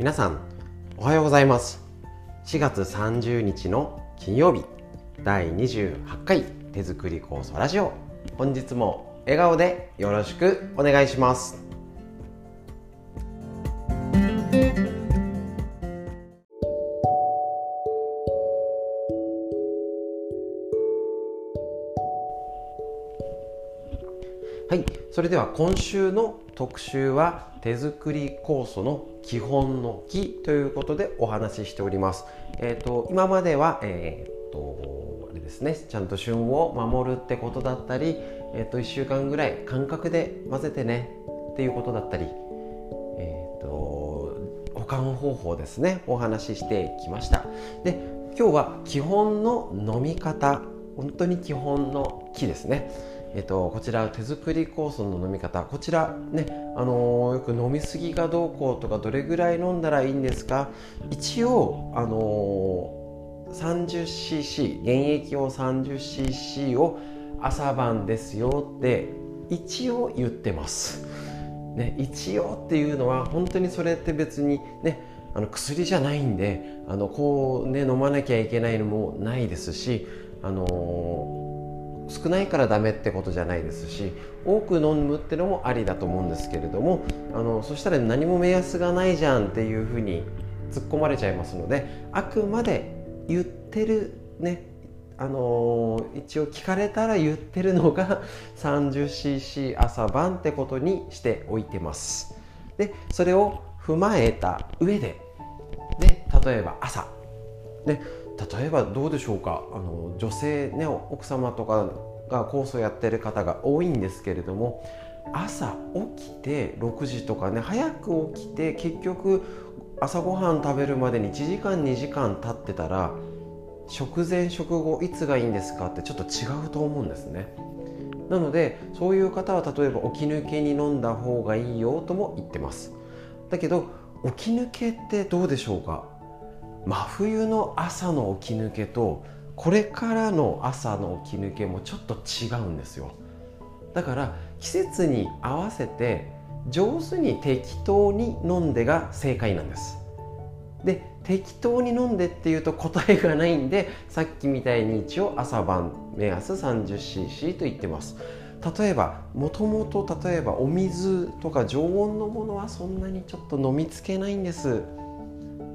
皆さんおはようございます。4月30日の金曜日第28回手作り酵素ラジオ。本日も笑顔でよろしくお願いします。それでは今週の特集は手作り酵素の基本の木ということでお話ししております。えっ、ー、と今まではえっ、ー、とあれですねちゃんと旬を守るってことだったり、えっ、ー、と1週間ぐらい間隔で混ぜてねっていうことだったり、えっ、と保管方法ですねお話ししてきました。で今日は基本の飲み方本当に基本の木ですね。えっと、こちら手作り酵素の飲み方。こちらね、あのー、よく飲みすぎがどうこうとかどれぐらい飲んだらいいんですか。一応、あのー、30cc 原液を 30cc を朝晩ですよって一応言ってます、ね、一応っていうのは本当にそれって別にねあの薬じゃないんであのこうね飲まなきゃいけないのもないですしあのー少ないからダメってことじゃないですし多く飲むってのもありだと思うんですけれどもあのそしたら何も目安がないじゃんっていうふうに突っ込まれちゃいますのであくまで言ってるねあの一応聞かれたら言ってるのが 30cc 朝晩ってことにしておいてます。でそれを踏まえた上でで例えば朝。で例えばどうでしょうか？あの女性ね奥様とかが酵素やってる方が多いんですけれども朝起きて6時とかね早く起きて結局朝ごはん食べるまでに1時間2時間経ってたら食前食後いつがいいんですかってちょっと違うと思うんですね。なのでそういう方は例えば起き抜けに飲んだ方がいいよとも言ってます。だけど起き抜けってどうでしょうか？真冬の朝の起き抜けとこれからの朝の起き抜けもちょっと違うんですよ。だから季節に合わせて上手に適当に飲んでが正解なんです。で適当に飲んでっていうと答えがないんでさっきみたいに一応朝晩目安 30cc と言ってます。例えばもともと例えばお水とか常温のものはそんなにちょっと飲みつけないんです。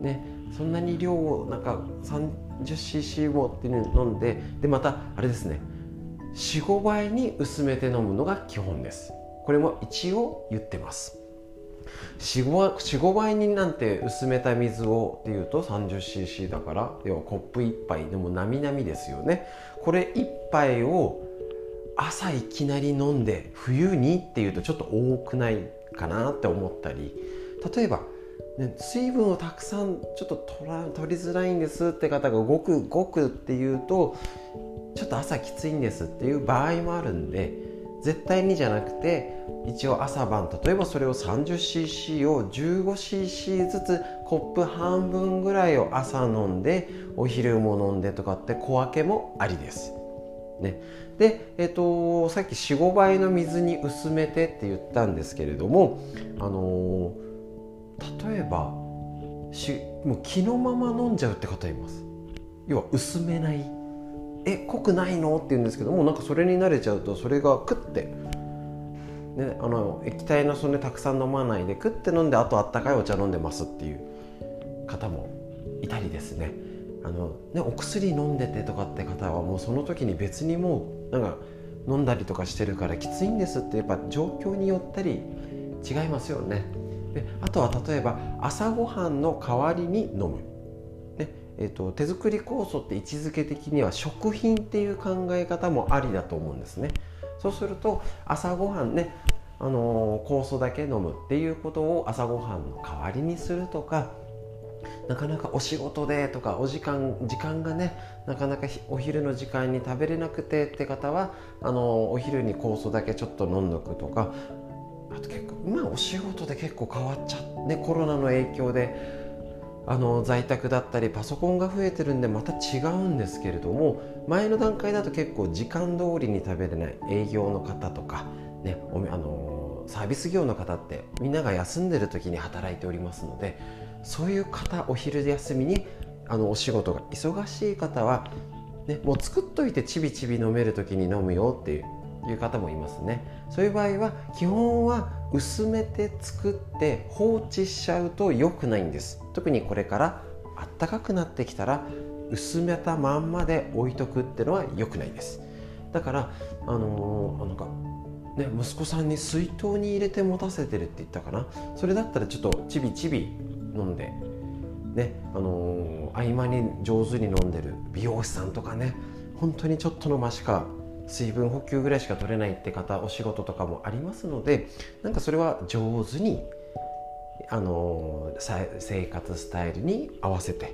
ね。そんなに量をなんか 30cc をっていうの飲んででまたあれですね。45倍に薄めて飲むのが基本です。これも一応言ってます。45倍になんて薄めた水をっていうと 30cc だから要はコップ1杯でもなみなみですよね。これ1杯を朝いきなり飲んで冬にっていうとちょっと多くないかなって思ったり例えばね、水分をたくさんちょっと取ら取りづらいんですって方がごくごくっていうとちょっと朝きついんですっていう場合もあるんで絶対にじゃなくて一応朝晩例えばそれを 30cc を 15cc ずつコップ半分ぐらいを朝飲んでお昼も飲んでとかって小分けもありです。ね、で、えーと、さっき45倍の水に薄めてって言ったんですけれども、あのー例えばしもう気のまま飲んじゃうって方います。要は薄めない。え濃くないの？って言うんですけどもなんかそれに慣れちゃうとそれがクッて、ね、あの液体のそれたくさん飲まないでクッて飲んであとあったかいお茶飲んでますっていう方もいたりですね。あのねお薬飲んでてとかって方はもうその時に別にもうなんか飲んだりとかしてるからきついんですってやっぱ状況によったり違いますよね。であとは例えば朝ごはんの代わりに飲む、ねえーと、手作り酵素って位置づけ的には食品っていう考え方もありだと思うんですね。そうすると朝ごはんねあのー、酵素だけ飲むっていうことを朝ごはんの代わりにするとかなかなかお仕事でとかお時間時間がねなかなかお昼の時間に食べれなくてって方はあのお昼に酵素だけちょっと飲んどくとかあと結構今お仕事で結構変わっちゃってコロナの影響であの在宅だったりパソコンが増えてるんでまた違うんですけれども前の段階だと結構時間通りに食べれない営業の方とか、ね、おあのサービス業の方ってみんなが休んでる時に働いておりますのでそういう方お昼休みにあのお仕事が忙しい方は、ね、もう作っといてちびちび飲める時に飲むよっていういう方もいますね。そういう場合は基本は薄めて作って放置しちゃうと良くないんです。特にこれからあったかくなってきたら薄めたまんまで置いとくってのは良くないです。だからあのー、なんかね、息子さんに水筒に入れて持たせてるって言ったかな。それだったらちょっとちびちび飲んでねあのー、合間に上手に飲んでる美容師さんとかね。本当にちょっとの間しか水分補給ぐらいしか取れないって方お仕事とかもありますのでなんかそれは上手にあの生活スタイルに合わせて、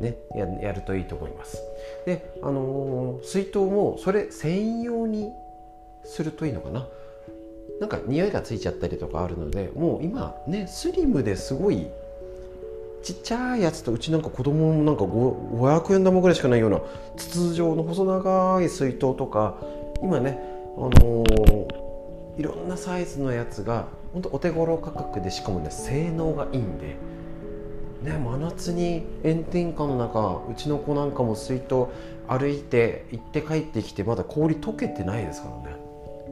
ね、ややるといいと思います。であの水筒もそれ専用にするといいのかな？なんか匂いがついちゃったりとかあるのでもう今ねスリムですごいちっちゃいやつとうちなんか子供もなんか500円玉ぐらいしかないような筒状の細長い水筒とか今ねあのー、いろんなサイズのやつが本当お手頃価格でしかもね性能がいいんでね真夏に炎天下の中うちの子なんかも水筒歩いて行って帰ってきてまだ氷溶けてないですからね。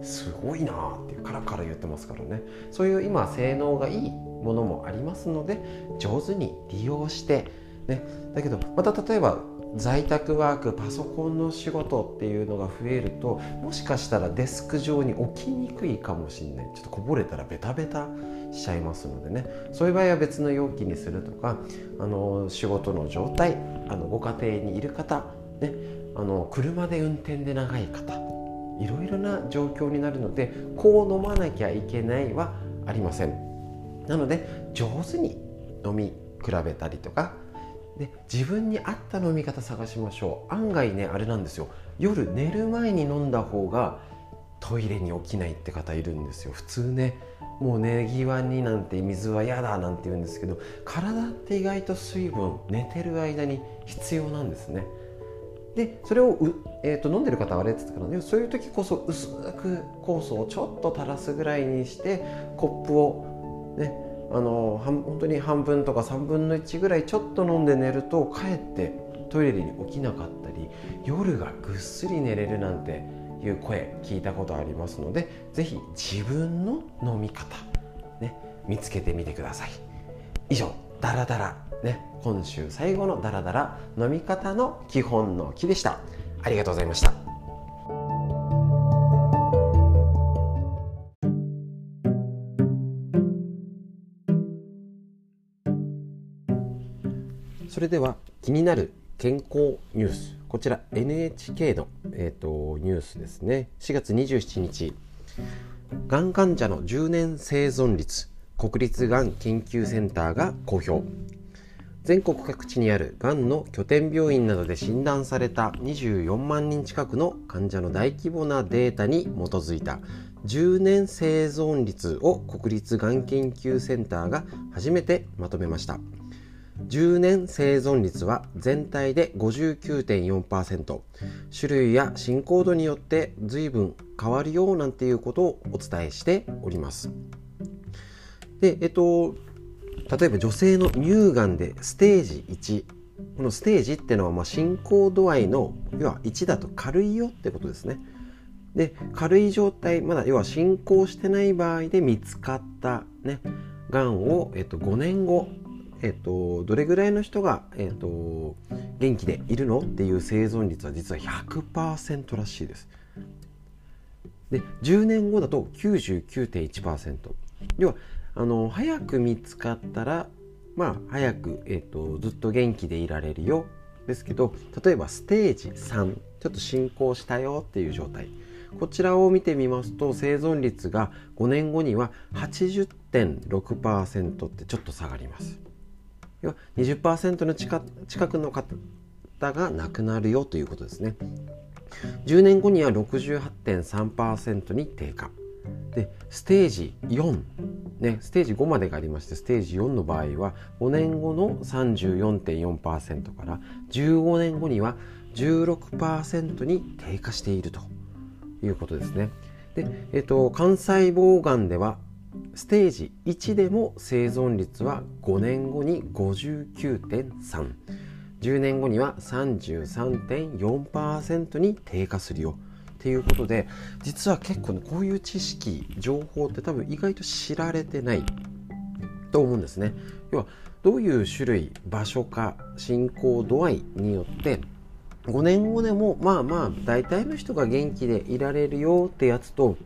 すごいなってカラカラ言ってますからね。そういう今性能がいいものもありますので上手に利用して、ね、だけどまた例えば在宅ワークパソコンの仕事っていうのが増えるともしかしたらデスク上に置きにくいかもしれない。ちょっとこぼれたらベタベタしちゃいますのでね。そういう場合は別の容器にするとかあの仕事の状態あのご家庭にいる方、ね、あの車で運転で長い方いろいろな状況になるのでこう飲まなきゃいけないはありません。なので上手に飲み比べたりとかで自分に合った飲み方探しましょう。案外ねあれなんですよ。夜寝る前に飲んだ方がトイレに起きないって方いるんですよ。普通ねもう寝際になんて水は嫌だなんて言うんですけど体って意外と水分寝てる間に必要なんですね。でそれをえーと、飲んでる方はあれって言ったかな。そういう時こそ薄く酵素をちょっと垂らすぐらいにしてコップをねあの本当に半分とか3分の1ぐらいちょっと飲んで寝るとかえってトイレに起きなかったり夜がぐっすり寝れるなんていう声聞いたことありますので是非自分の飲み方、ね、見つけてみてください。以上ダラダラね今週最後のダラダラ飲み方の基本の木でした。ありがとうございました。それでは気になる健康ニュース。こちら NHK の、えーと、ニュースですね。4月27日。がん患者の10年生存率国立がん研究センターが公表。全国各地にあるがんの拠点病院などで診断された24万人近くの患者の大規模なデータに基づいた10年生存率を国立がん研究センターが初めてまとめました。10年生存率は全体で59.4%種類や進行度によって随分変わるよなんていうことをお伝えしております。でえっと例えば女性の乳がんでステージ1このステージっていうのはまあ進行度合いの要は1だと軽いよってことですね。で軽い状態まだ要は進行してない場合で見つかったねがんを、えっと、5年後えっと、どれぐらいの人が、えっと、元気でいるのっていう生存率は実は100%らしいです。で10年後だと99.1%要はあの早く見つかったらまあ早く、えっと、ずっと元気でいられるよですけど例えばステージ3ちょっと進行したよっていう状態こちらを見てみますと生存率が5年後には80.6%ってちょっと下がります。要は20%の近近くの方が亡くなるよということですね。10年後には68.3%に低下。でステージ4、ね、ステージ5までがありましてステージ4の場合は5年後の34.4%から15年後には16%に低下しているということですね。で、えっと、幹細胞がんではステージ1でも生存率は5年後に59.3 10年後には33.4%に低下するよ。っていうことで実は結構ねこういう知識情報って多分意外と知られてない。と思うんですね。要はどういう種類場所か進行度合いによって5年後でもまあまあ大体の人が元気でいられるよってやつと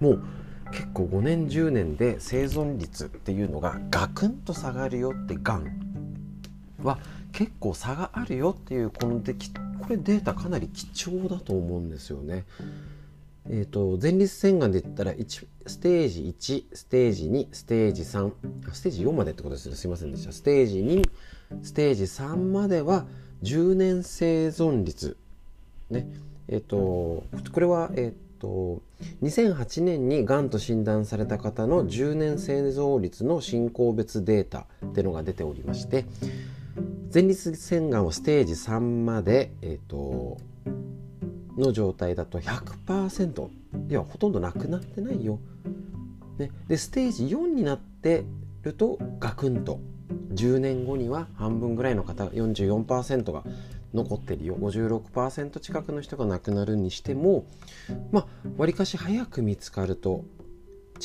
もう結構5年10年で生存率っていうのがガクンと下がるよってがんは結構差があるよっていうこのでこれデータかなり貴重だと思うんですよね。えーと、前立腺がんで言ったら1ステージ1ステージ2ステージ3ステージ4までってことですね。すいませんでした。ステージ2ステージ3までは10年生存率。ね。えっ、ー、とこれはえっ、ー、と2008年にがんと診断された方の10年生存率の進行別データっていうのが出ておりまして前立腺がんはステージ3まで、えーと、の状態だと100%いやほとんどなくなってないよ。ね、でステージ4になってるとガクンと。10年後には半分ぐらいの方44%が残ってるよ。56%近くの人が亡くなるにしてもまあわりかし早く見つかると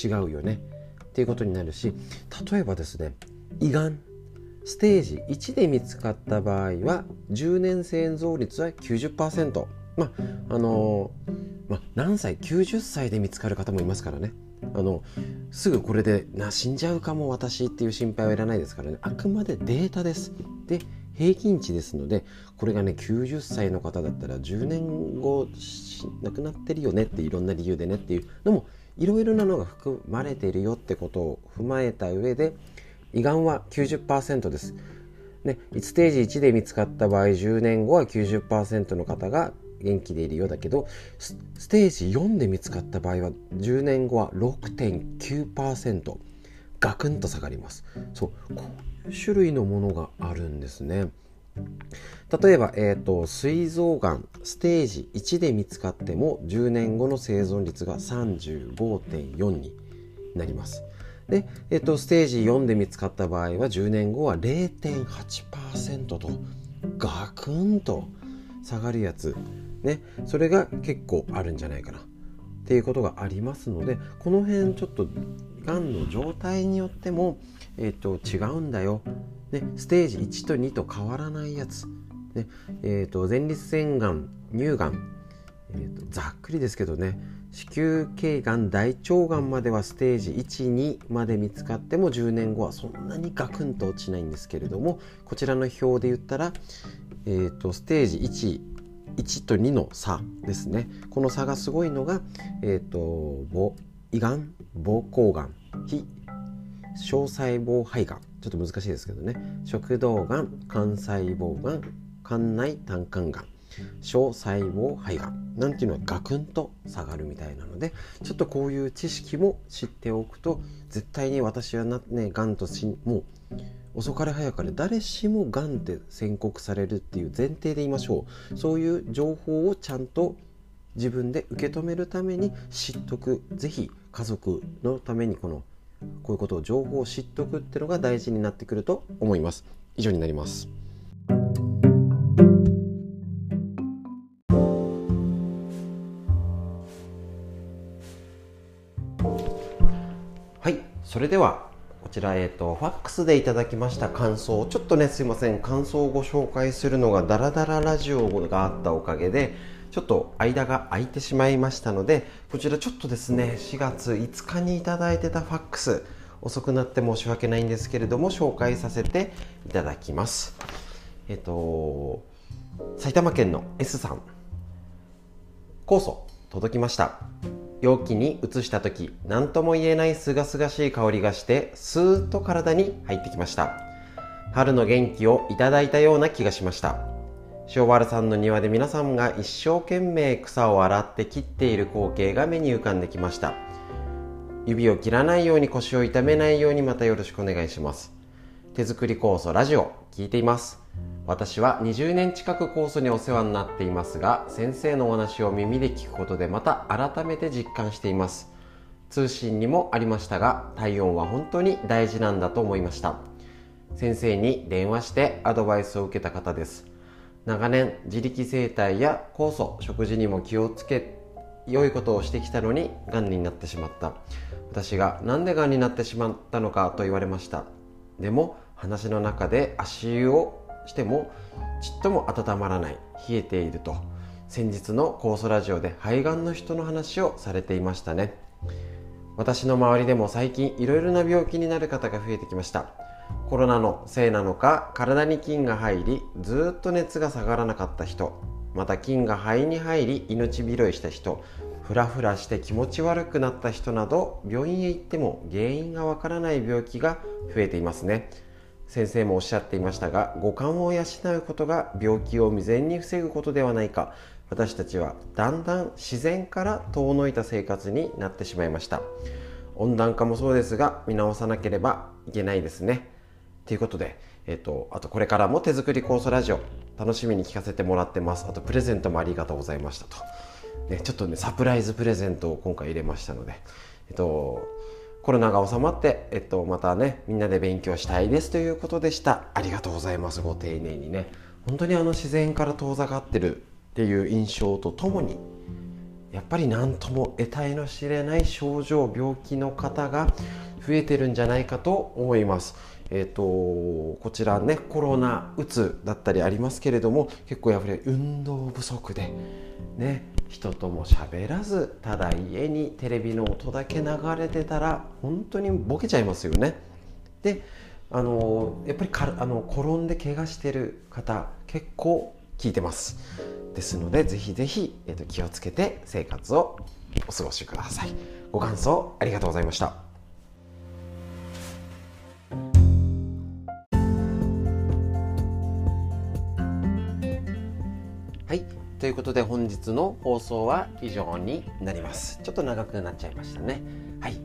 違うよね。っていうことになるし例えばですね胃がん。ステージ1で見つかった場合は10年生存率は90%まああのまあ、何歳90歳で見つかる方もいますからね。あのすぐこれでな死んじゃうかも私っていう心配はいらないですからね。あくまでデータです。で平均値ですのでこれがね90歳の方だったら10年後亡くなってるよねっていろんな理由でねっていうのもいろいろなのが含まれているよってことを踏まえた上で胃がんは90%です。ね、ステージ1で見つかった場合10年後は90%の方が元気でいるようだけどステージ4で見つかった場合は10年後は6.9%ガクンと下がりますそう種類のものがあるんですね。例えば、えーと、膵臓がんステージ1で見つかっても10年後の生存率が35.4になります。で、えーと、ステージ4で見つかった場合は10年後は0.8%とガクンと下がるやつね、それが結構あるんじゃないかな。っていうことがありますのでこの辺ちょっとがんの状態によっても、えーと、違うんだよ、ね、ステージ1と2と変わらないやつ、ねえーと、前立腺がん乳がん、えーと、ざっくりですけどね。子宮頸がん大腸がんまではステージ12まで見つかっても10年後はそんなにガクンと落ちないんですけれどもこちらの表で言ったら、えー、とステージ1 1と2の差ですね。この差がすごいのが、えーと、胃がん膀胱がん非小細胞肺がん。ちょっと難しいですけどね。食道がん肝細胞がん肝内胆管がん。小細胞肺がん。なんていうのはガクンと下がるみたいなのでちょっとこういう知識も知っておくと絶対に私はな、ね、がんとしもう遅かれ早かれ誰しもがんって宣告されるっていう前提で言いましょう。そういう情報をちゃんと自分で受け止めるために知っとく。是非家族のためにこのこういうことを情報を知っとくっていうのが大事になってくると思います。以上になります。はい。それではこちら、えっ、ー、と、ファックスでいただきました感想、ちょっとね、すいません、感想をご紹介するのがダラダララジオがあったおかげで、ちょっと間が空いてしまいましたので、こちらちょっとですね、4月5日にいただいてたファックス、遅くなって申し訳ないんですけれども、紹介させていただきます。えっ、と、埼玉県の S さん、酵素、届きました。容器に移した時何とも言えないすがすがしい香りがしてスーッと体に入ってきました春の元気をいただいたような気がしました塩原さんの庭で皆さんが一生懸命草を洗って切っている光景が目に浮かんできました。指を切らないように腰を痛めないようにまたよろしくお願いします。手作り酵素ラジオ聞いています。私は20年近くコースにお世話になっていますが先生のお話を耳で聞くことでまた改めて実感しています。通信にもありましたが体温は本当に大事なんだと思いました。先生に電話してアドバイスを受けた方です。長年自力生態や酵素食事にも気をつけ良いことをしてきたのにがんになってしまった。私が何でがんになってしまったのかと言われました。でも話の中で足湯をしてもちっとも温まらない。冷えていると。先日の酵素ラジオで肺がんの人の話をされていましたね。私の周りでも最近いろいろな病気になる方が増えてきました。コロナのせいなのか体に菌が入りずっと熱が下がらなかった人また菌が肺に入り命拾いした人フラフラして気持ち悪くなった人など病院へ行っても原因がわからない病気が増えていますね。先生もおっしゃっていましたが五感を養うことが病気を未然に防ぐことではないか私たちはだんだん自然から遠のいた生活になってしまいました。温暖化もそうですが見直さなければいけないですね。ということで、えっ、と、あとこれからも手作り酵素ラジオ楽しみに聞かせてもらってます。あとプレゼントもありがとうございましたと。ね、ちょっとねサプライズプレゼントを今回入れましたので、えっと、コロナが収まって、えっと、またねみんなで勉強したいですということでした。ありがとうございます。ご丁寧にね。本当にあの自然から遠ざかってるっていう印象とともにやっぱり何とも得体の知れない症状病気の方が増えてるんじゃないかと思います。えーと、こちらねコロナうつだったりありますけれども結構やっぱり運動不足でね人とも喋らずただ家にテレビの音だけ流れてたら本当にボケちゃいますよね。であのやっぱりかあの転んで怪我してる方結構聞いてます。ですのでぜひぜひ、えーと気をつけて生活をお過ごしください。ご感想ありがとうございました。ということで本日の放送は以上になります。ちょっと長くなっちゃいましたね。はい。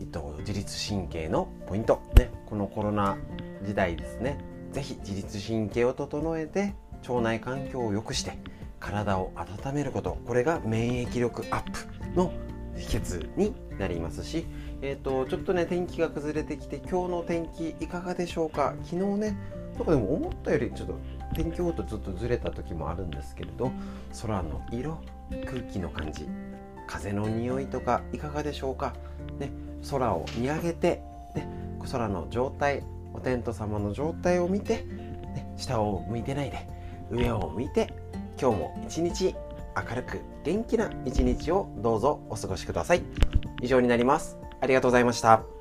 えっと自律神経のポイント。ね。このコロナ時代ですね。是非自律神経を整えて腸内環境を良くして体を温めること。これが免疫力アップの秘訣になりますし、えーと、ちょっとね天気が崩れてきて今日の天気いかがでしょうか。昨日ねなんかでも思ったよりちょっと天気予報とずっとずれた時もあるんですけれど空の色空気の感じ風の匂いとかいかがでしょうか、ね、空を見上げて、ね、空の状態お天道様の状態を見て、ね、下を向いてないで上を向いて今日も一日明るく元気な一日をどうぞお過ごしください。以上になります。ありがとうございました